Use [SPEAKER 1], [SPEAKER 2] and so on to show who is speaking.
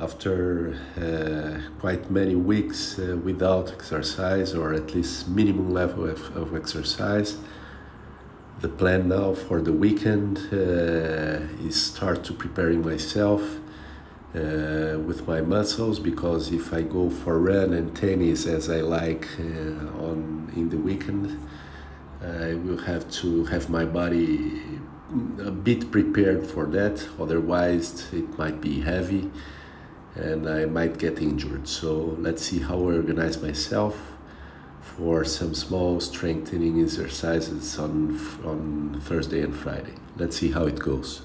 [SPEAKER 1] after uh, quite many weeks uh, without exercise or at least minimum level of, of exercise the plan now for the weekend uh, is start to preparing myself uh, with my muscles because if I go for run and tennis as I like uh, on in the weekend I will have to have my body a bit prepared for that. Otherwise it might be heavy and I might get injured. So let's see how I organize myself for some small strengthening exercises on on Thursday and Friday. Let's see how it goes.